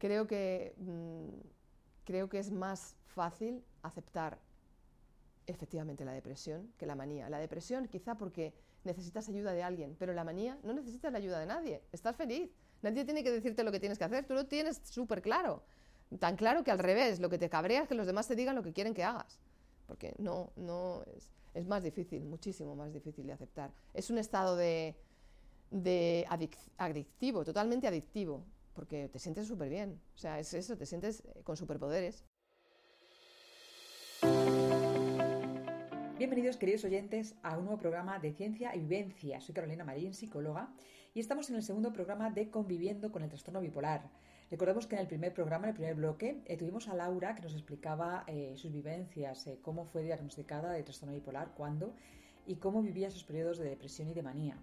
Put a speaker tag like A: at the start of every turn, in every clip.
A: creo que, mm, creo que es más fácil aceptar efectivamente la depresión que la manía. La depresión quizá porque necesitas ayuda de alguien, pero la manía no necesitas la ayuda de nadie, estás feliz, nadie tiene que decirte lo que tienes que hacer, tú lo tienes súper claro, tan claro que al revés, lo que te cabrea es que los demás te digan lo que quieren que hagas, porque no, no es, es más difícil, muchísimo más difícil de aceptar. Es un estado de, de adictivo, totalmente adictivo, porque te sientes súper bien, o sea, es eso, te sientes eh, con superpoderes.
B: Bienvenidos, queridos oyentes, a un nuevo programa de Ciencia y Vivencia. Soy Carolina Marín, psicóloga, y estamos en el segundo programa de Conviviendo con el Trastorno Bipolar. Recordemos que en el primer programa, en el primer bloque, eh, tuvimos a Laura que nos explicaba eh, sus vivencias, eh, cómo fue diagnosticada de trastorno bipolar, cuándo, y cómo vivía sus periodos de depresión y de manía.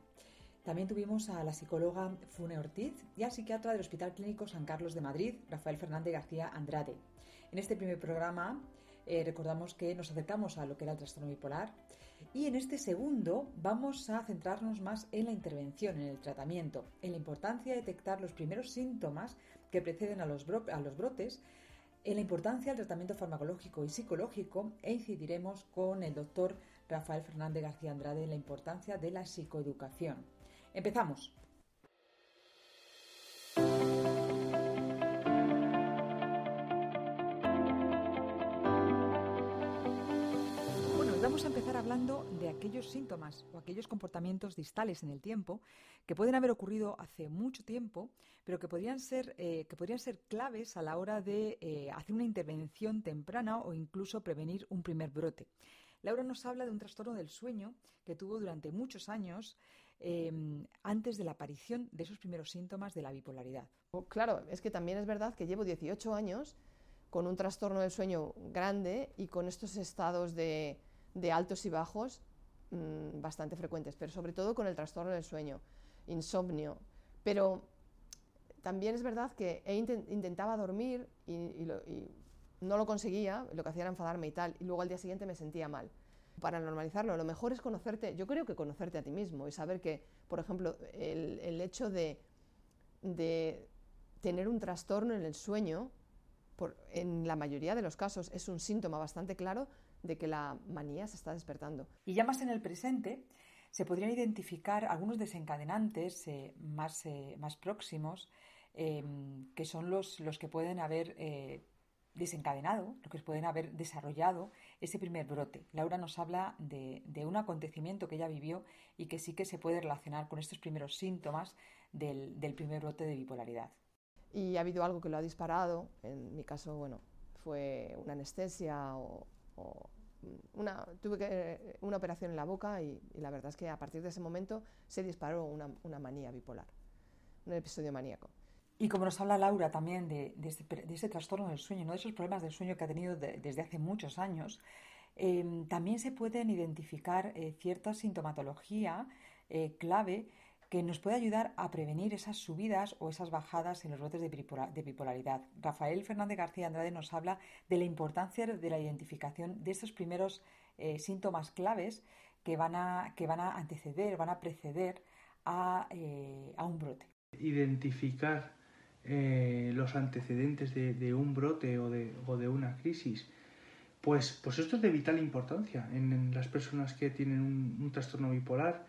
B: También tuvimos a la psicóloga Fune Ortiz y al psiquiatra del Hospital Clínico San Carlos de Madrid, Rafael Fernández García Andrade. En este primer programa eh, recordamos que nos acercamos a lo que era el trastorno bipolar y en este segundo vamos a centrarnos más en la intervención, en el tratamiento, en la importancia de detectar los primeros síntomas que preceden a los, a los brotes en la importancia del tratamiento farmacológico y psicológico e incidiremos con el doctor Rafael Fernández García Andrade en la importancia de la psicoeducación. Empezamos. Bueno, vamos a empezar hablando de aquellos síntomas o aquellos comportamientos distales en el tiempo que pueden haber ocurrido hace mucho tiempo, pero que podrían ser, eh, que podrían ser claves a la hora de eh, hacer una intervención temprana o incluso prevenir un primer brote. Laura nos habla de un trastorno del sueño que tuvo durante muchos años Em, antes de la aparición de esos primeros síntomas de la bipolaridad.
A: Oh, claro, es que también es verdad que llevo 18 años con un trastorno del sueño grande y con estos estados de, altos y bajos mm, bastante frecuentes, pero sobre todo con el trastorno del sueño, insomnio. Pero también es verdad que intentaba dormir y, y no lo conseguía, lo que hacía era enfadarme y tal, y luego al día siguiente me sentía mal para normalizarlo, lo mejor es conocerte, yo creo que conocerte a ti mismo y saber que, por ejemplo, el, hecho de, tener un trastorno en el sueño, en la mayoría de los casos es un síntoma bastante claro de que la manía se está despertando.
B: Y ya más en el presente, se podrían identificar algunos desencadenantes eh, más, eh, más, próximos, eh, que son los, que pueden haber desencadenado, lo que pueden haber desarrollado ese primer brote. Laura nos habla de, un acontecimiento que ella vivió y que sí que se puede relacionar con estos primeros síntomas del, primer brote de bipolaridad.
A: Y ha habido algo que lo ha disparado, en mi caso, bueno, fue una anestesia o, una, tuve una operación en la boca y, la verdad es que a partir de ese momento se disparó una, una manía bipolar, un episodio maníaco.
B: Y como nos habla Laura también de, de, este, trastorno del sueño, uno de esos problemas del sueño que ha tenido desde hace muchos años, em, también se pueden identificar eh, cierta sintomatología eh, clave que nos puede ayudar a prevenir esas subidas o esas bajadas en los brotes de, bipolaridad. Rafael Fernández García Andrade nos habla de la importancia de la identificación de estos primeros eh, síntomas claves que van, a, que van a anteceder, van a preceder a, a un brote.
C: Identificar eh, los antecedentes de, un brote o de, o de, una crisis, pues, pues esto es de vital importancia en, las personas que tienen un, trastorno bipolar,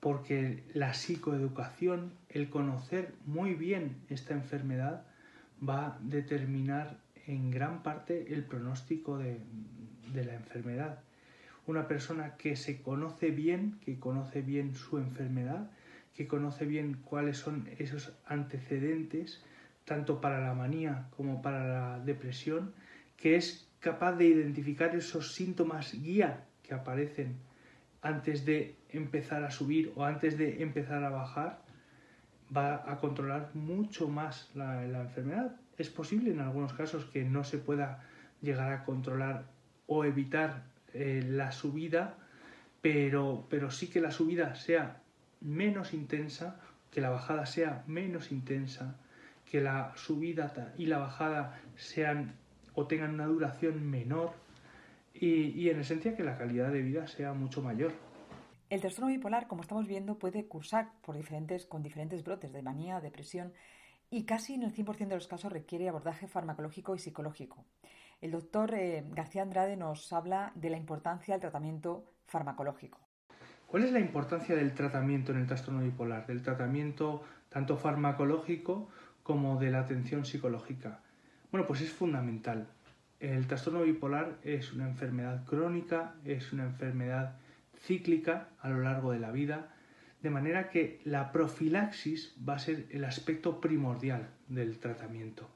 C: porque la psicoeducación, el conocer muy bien esta enfermedad, va a determinar en gran parte el pronóstico de, de la enfermedad. Una persona que se conoce bien, que conoce bien su enfermedad, que conoce bien cuáles son esos antecedentes, tanto para la manía como para la depresión, que es capaz de identificar esos síntomas guía que aparecen antes de empezar a subir o antes de empezar a bajar, va a controlar mucho más la, enfermedad. Es posible en algunos casos que no se pueda llegar a controlar o evitar eh, la subida, pero, pero sí que la subida sea menos intensa, que la bajada sea menos intensa, que la subida y la bajada sean o tengan una duración menor y, en esencia que la calidad de vida sea mucho mayor.
B: El trastorno bipolar, como estamos viendo, puede cursar por diferentes, con diferentes brotes de manía, depresión y casi en el 100% de los casos requiere abordaje farmacológico y psicológico. El doctor eh, García Andrade nos habla de la importancia del tratamiento farmacológico.
C: ¿Cuál es la importancia del tratamiento en el trastorno bipolar? Del tratamiento tanto farmacológico como de la atención psicológica. Bueno, pues es fundamental. El trastorno bipolar es una enfermedad crónica, es una enfermedad cíclica a lo largo de la vida, de manera que la profilaxis va a ser el aspecto primordial del tratamiento.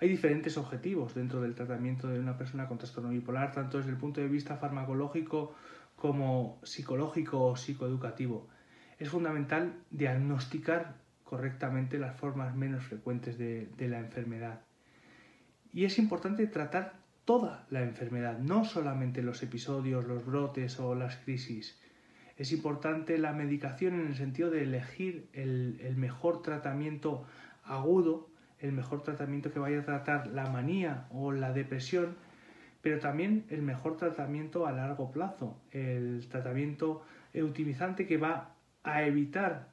C: Hay diferentes objetivos dentro del tratamiento de una persona con trastorno bipolar, tanto desde el punto de vista farmacológico como psicológico o psicoeducativo. Es fundamental diagnosticar correctamente las formas menos frecuentes de, la enfermedad. Y es importante tratar toda la enfermedad, no solamente los episodios, los brotes o las crisis. Es importante la medicación en el sentido de elegir el, el mejor tratamiento agudo el mejor tratamiento que vaya a tratar la manía o la depresión, pero también el mejor tratamiento a largo plazo, el tratamiento eutimizante que va a evitar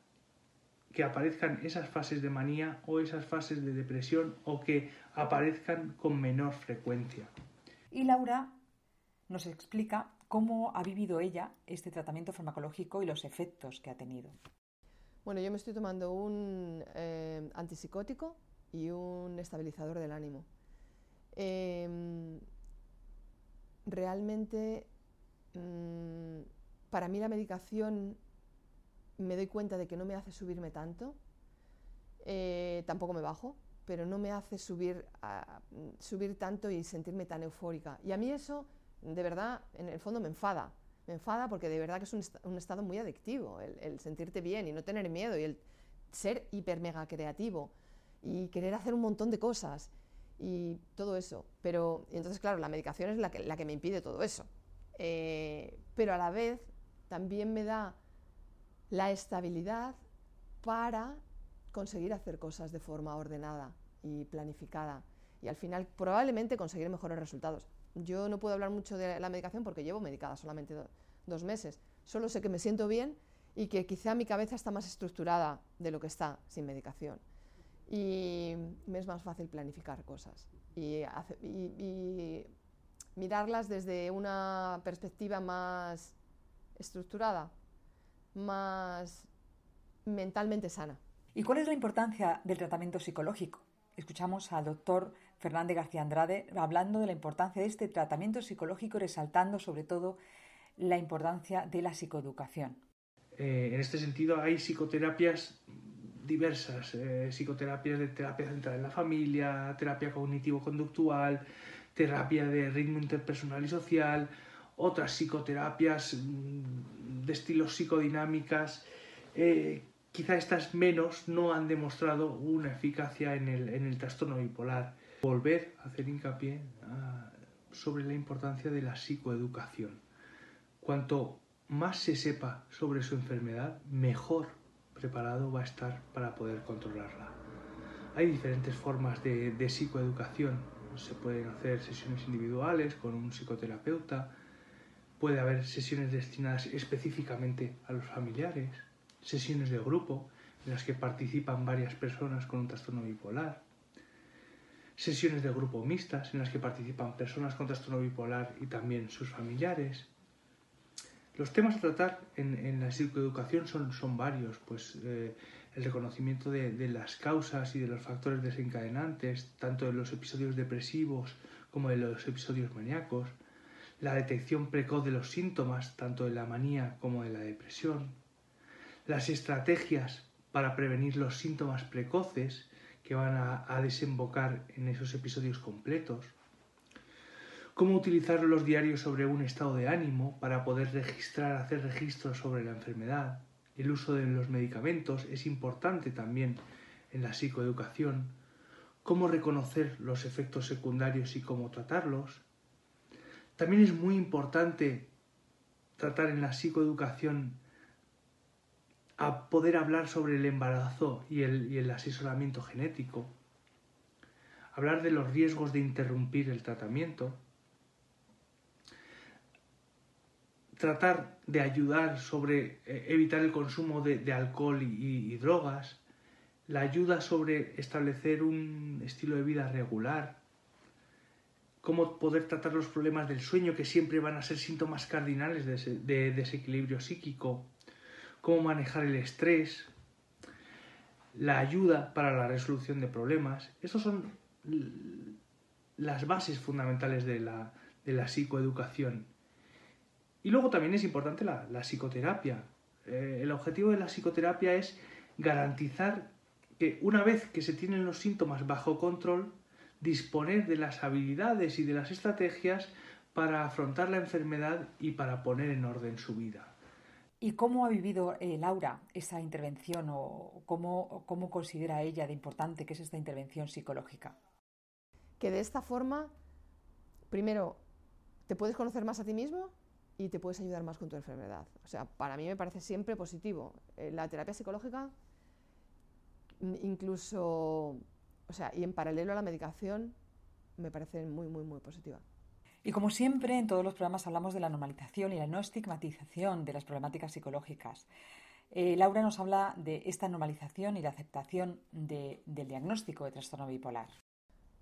C: que aparezcan esas fases de manía o esas fases de depresión o que aparezcan con menor frecuencia.
B: Y Laura nos explica cómo ha vivido ella este tratamiento farmacológico y los efectos que ha tenido.
A: Bueno, yo me estoy tomando un eh, antipsicótico y un estabilizador del ánimo. Em, realmente, mm, para mí la medicación me doy cuenta de que no me hace subirme tanto, eh, tampoco me bajo, pero no me hace subir, subir tanto y sentirme tan eufórica. Y a mí eso, de verdad, en el fondo me enfada. Me enfada porque de verdad que es un, estado muy adictivo, el, sentirte bien y no tener miedo y el ser hiper mega creativo y querer hacer un montón de cosas y todo eso. Pero entonces, claro, la medicación es la que, la que me impide todo eso. Eh, pero a la vez también me da la estabilidad para conseguir hacer cosas de forma ordenada y planificada y al final probablemente conseguir mejores resultados. Yo no puedo hablar mucho de la medicación porque llevo medicada solamente dos meses. Solo sé que me siento bien y que quizá mi cabeza está más estructurada de lo que está sin medicación y me es más fácil planificar cosas y, mirarlas desde una perspectiva más estructurada, más mentalmente sana.
B: ¿Y cuál es la importancia del tratamiento psicológico? Escuchamos al doctor Fernández García Andrade hablando de la importancia de este tratamiento psicológico, resaltando sobre todo la importancia de la psicoeducación.
C: Eh, en este sentido, hay psicoterapias diversas eh, psicoterapias de terapia central en la familia, terapia cognitivo-conductual, terapia de ritmo interpersonal y social, otras psicoterapias mm, de estilos psicodinámicas. Eh, quizá estas menos no han demostrado una eficacia en el, en el trastorno bipolar. Volver a hacer hincapié ah, sobre la importancia de la psicoeducación. Cuanto más se sepa sobre su enfermedad, mejor preparado va a estar para poder controlarla. Hay diferentes formas de, psicoeducación. Se pueden hacer sesiones individuales con un psicoterapeuta, puede haber sesiones destinadas específicamente a los familiares, sesiones de grupo en las que participan varias personas con un trastorno bipolar, sesiones de grupo mixtas en las que participan personas con trastorno bipolar y también sus familiares, los temas a tratar en, la psicoeducación son, son varios, pues eh, el reconocimiento de, las causas y de los factores desencadenantes, tanto de los episodios depresivos como de los episodios maníacos, la detección precoz de los síntomas, tanto de la manía como de la depresión, las estrategias para prevenir los síntomas precoces que van a desembocar en esos episodios completos, cómo utilizar los diarios sobre un estado de ánimo para poder registrar, hacer registros sobre la enfermedad. El uso de los medicamentos es importante también en la psicoeducación. Cómo reconocer los efectos secundarios y cómo tratarlos. También es muy importante tratar en la psicoeducación a poder hablar sobre el embarazo y el, asesoramiento genético, hablar de los riesgos de interrumpir el tratamiento, tratar de ayudar sobre eh, evitar el consumo de, alcohol y, drogas, la ayuda sobre establecer un estilo de vida regular, cómo poder tratar los problemas del sueño, que siempre van a ser síntomas cardinales de, desequilibrio psíquico, cómo manejar el estrés, la ayuda para la resolución de problemas. Esas son las bases fundamentales de la, psicoeducación. Y luego también es importante la, psicoterapia. Eh, el objetivo de la psicoterapia es garantizar que una vez que se tienen los síntomas bajo control, disponer de las habilidades y de las estrategias para afrontar la enfermedad y para poner en orden su vida.
B: ¿Y cómo ha vivido eh, Laura esa intervención o cómo, cómo considera ella de importante que es esta intervención psicológica?
A: Que de esta forma, primero, te puedes conocer más a ti mismo y te puedes ayudar más con tu enfermedad. O sea, para mí me parece siempre positivo. Eh, la terapia psicológica, incluso o sea, y en paralelo a la medicación, me parece muy, muy, muy positiva.
B: Y como siempre, en todos los programas hablamos de la normalización y la no estigmatización de las problemáticas psicológicas. Eh, Laura nos habla de esta normalización y la aceptación del diagnóstico de trastorno bipolar.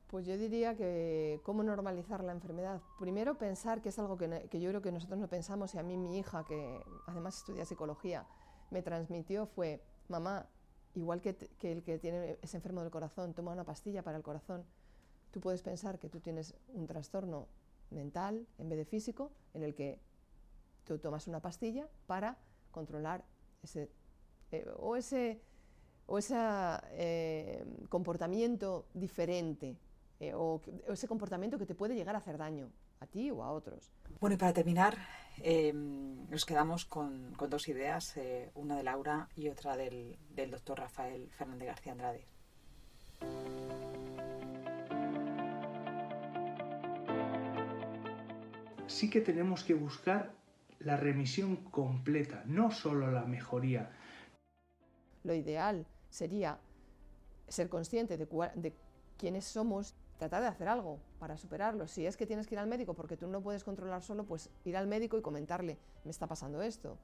A: Pues yo diría que cómo normalizar la enfermedad. Primero pensar que es algo que, que yo creo que nosotros no pensamos y a mí mi hija, que además estudia psicología, me transmitió fue, mamá, igual que, el que tiene, es enfermo del corazón toma una pastilla para el corazón, tú puedes pensar que tú tienes un trastorno mental en vez de físico, en el que tú tomas una pastilla para controlar ese, eh, o ese, o eh, comportamiento diferente, eh, o, ese comportamiento que te puede llegar a hacer daño a ti o a otros.
B: Bueno, y para terminar, em, nos quedamos con, dos ideas, eh, una de Laura y otra del, del doctor Rafael Fernández García Andrade.
C: Sí que tenemos que buscar la remisión completa, no solo la mejoría.
A: Lo ideal sería ser consciente de, de quiénes somos tratar de hacer algo para superarlo. Si es que tienes que ir al médico porque tú no puedes controlar solo, pues ir al médico y comentarle, me está pasando esto.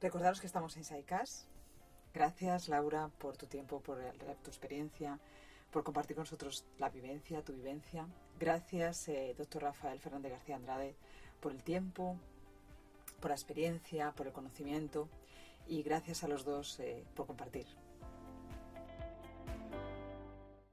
B: Recordaros que estamos en SAICAS. Gracias, Laura, por tu tiempo, por tu experiencia, por compartir con nosotros la vivencia, tu vivencia. Gracias, eh, doctor Rafael Fernández García Andrade, por el tiempo, por la experiencia, por el conocimiento y gracias a los dos eh, por compartir.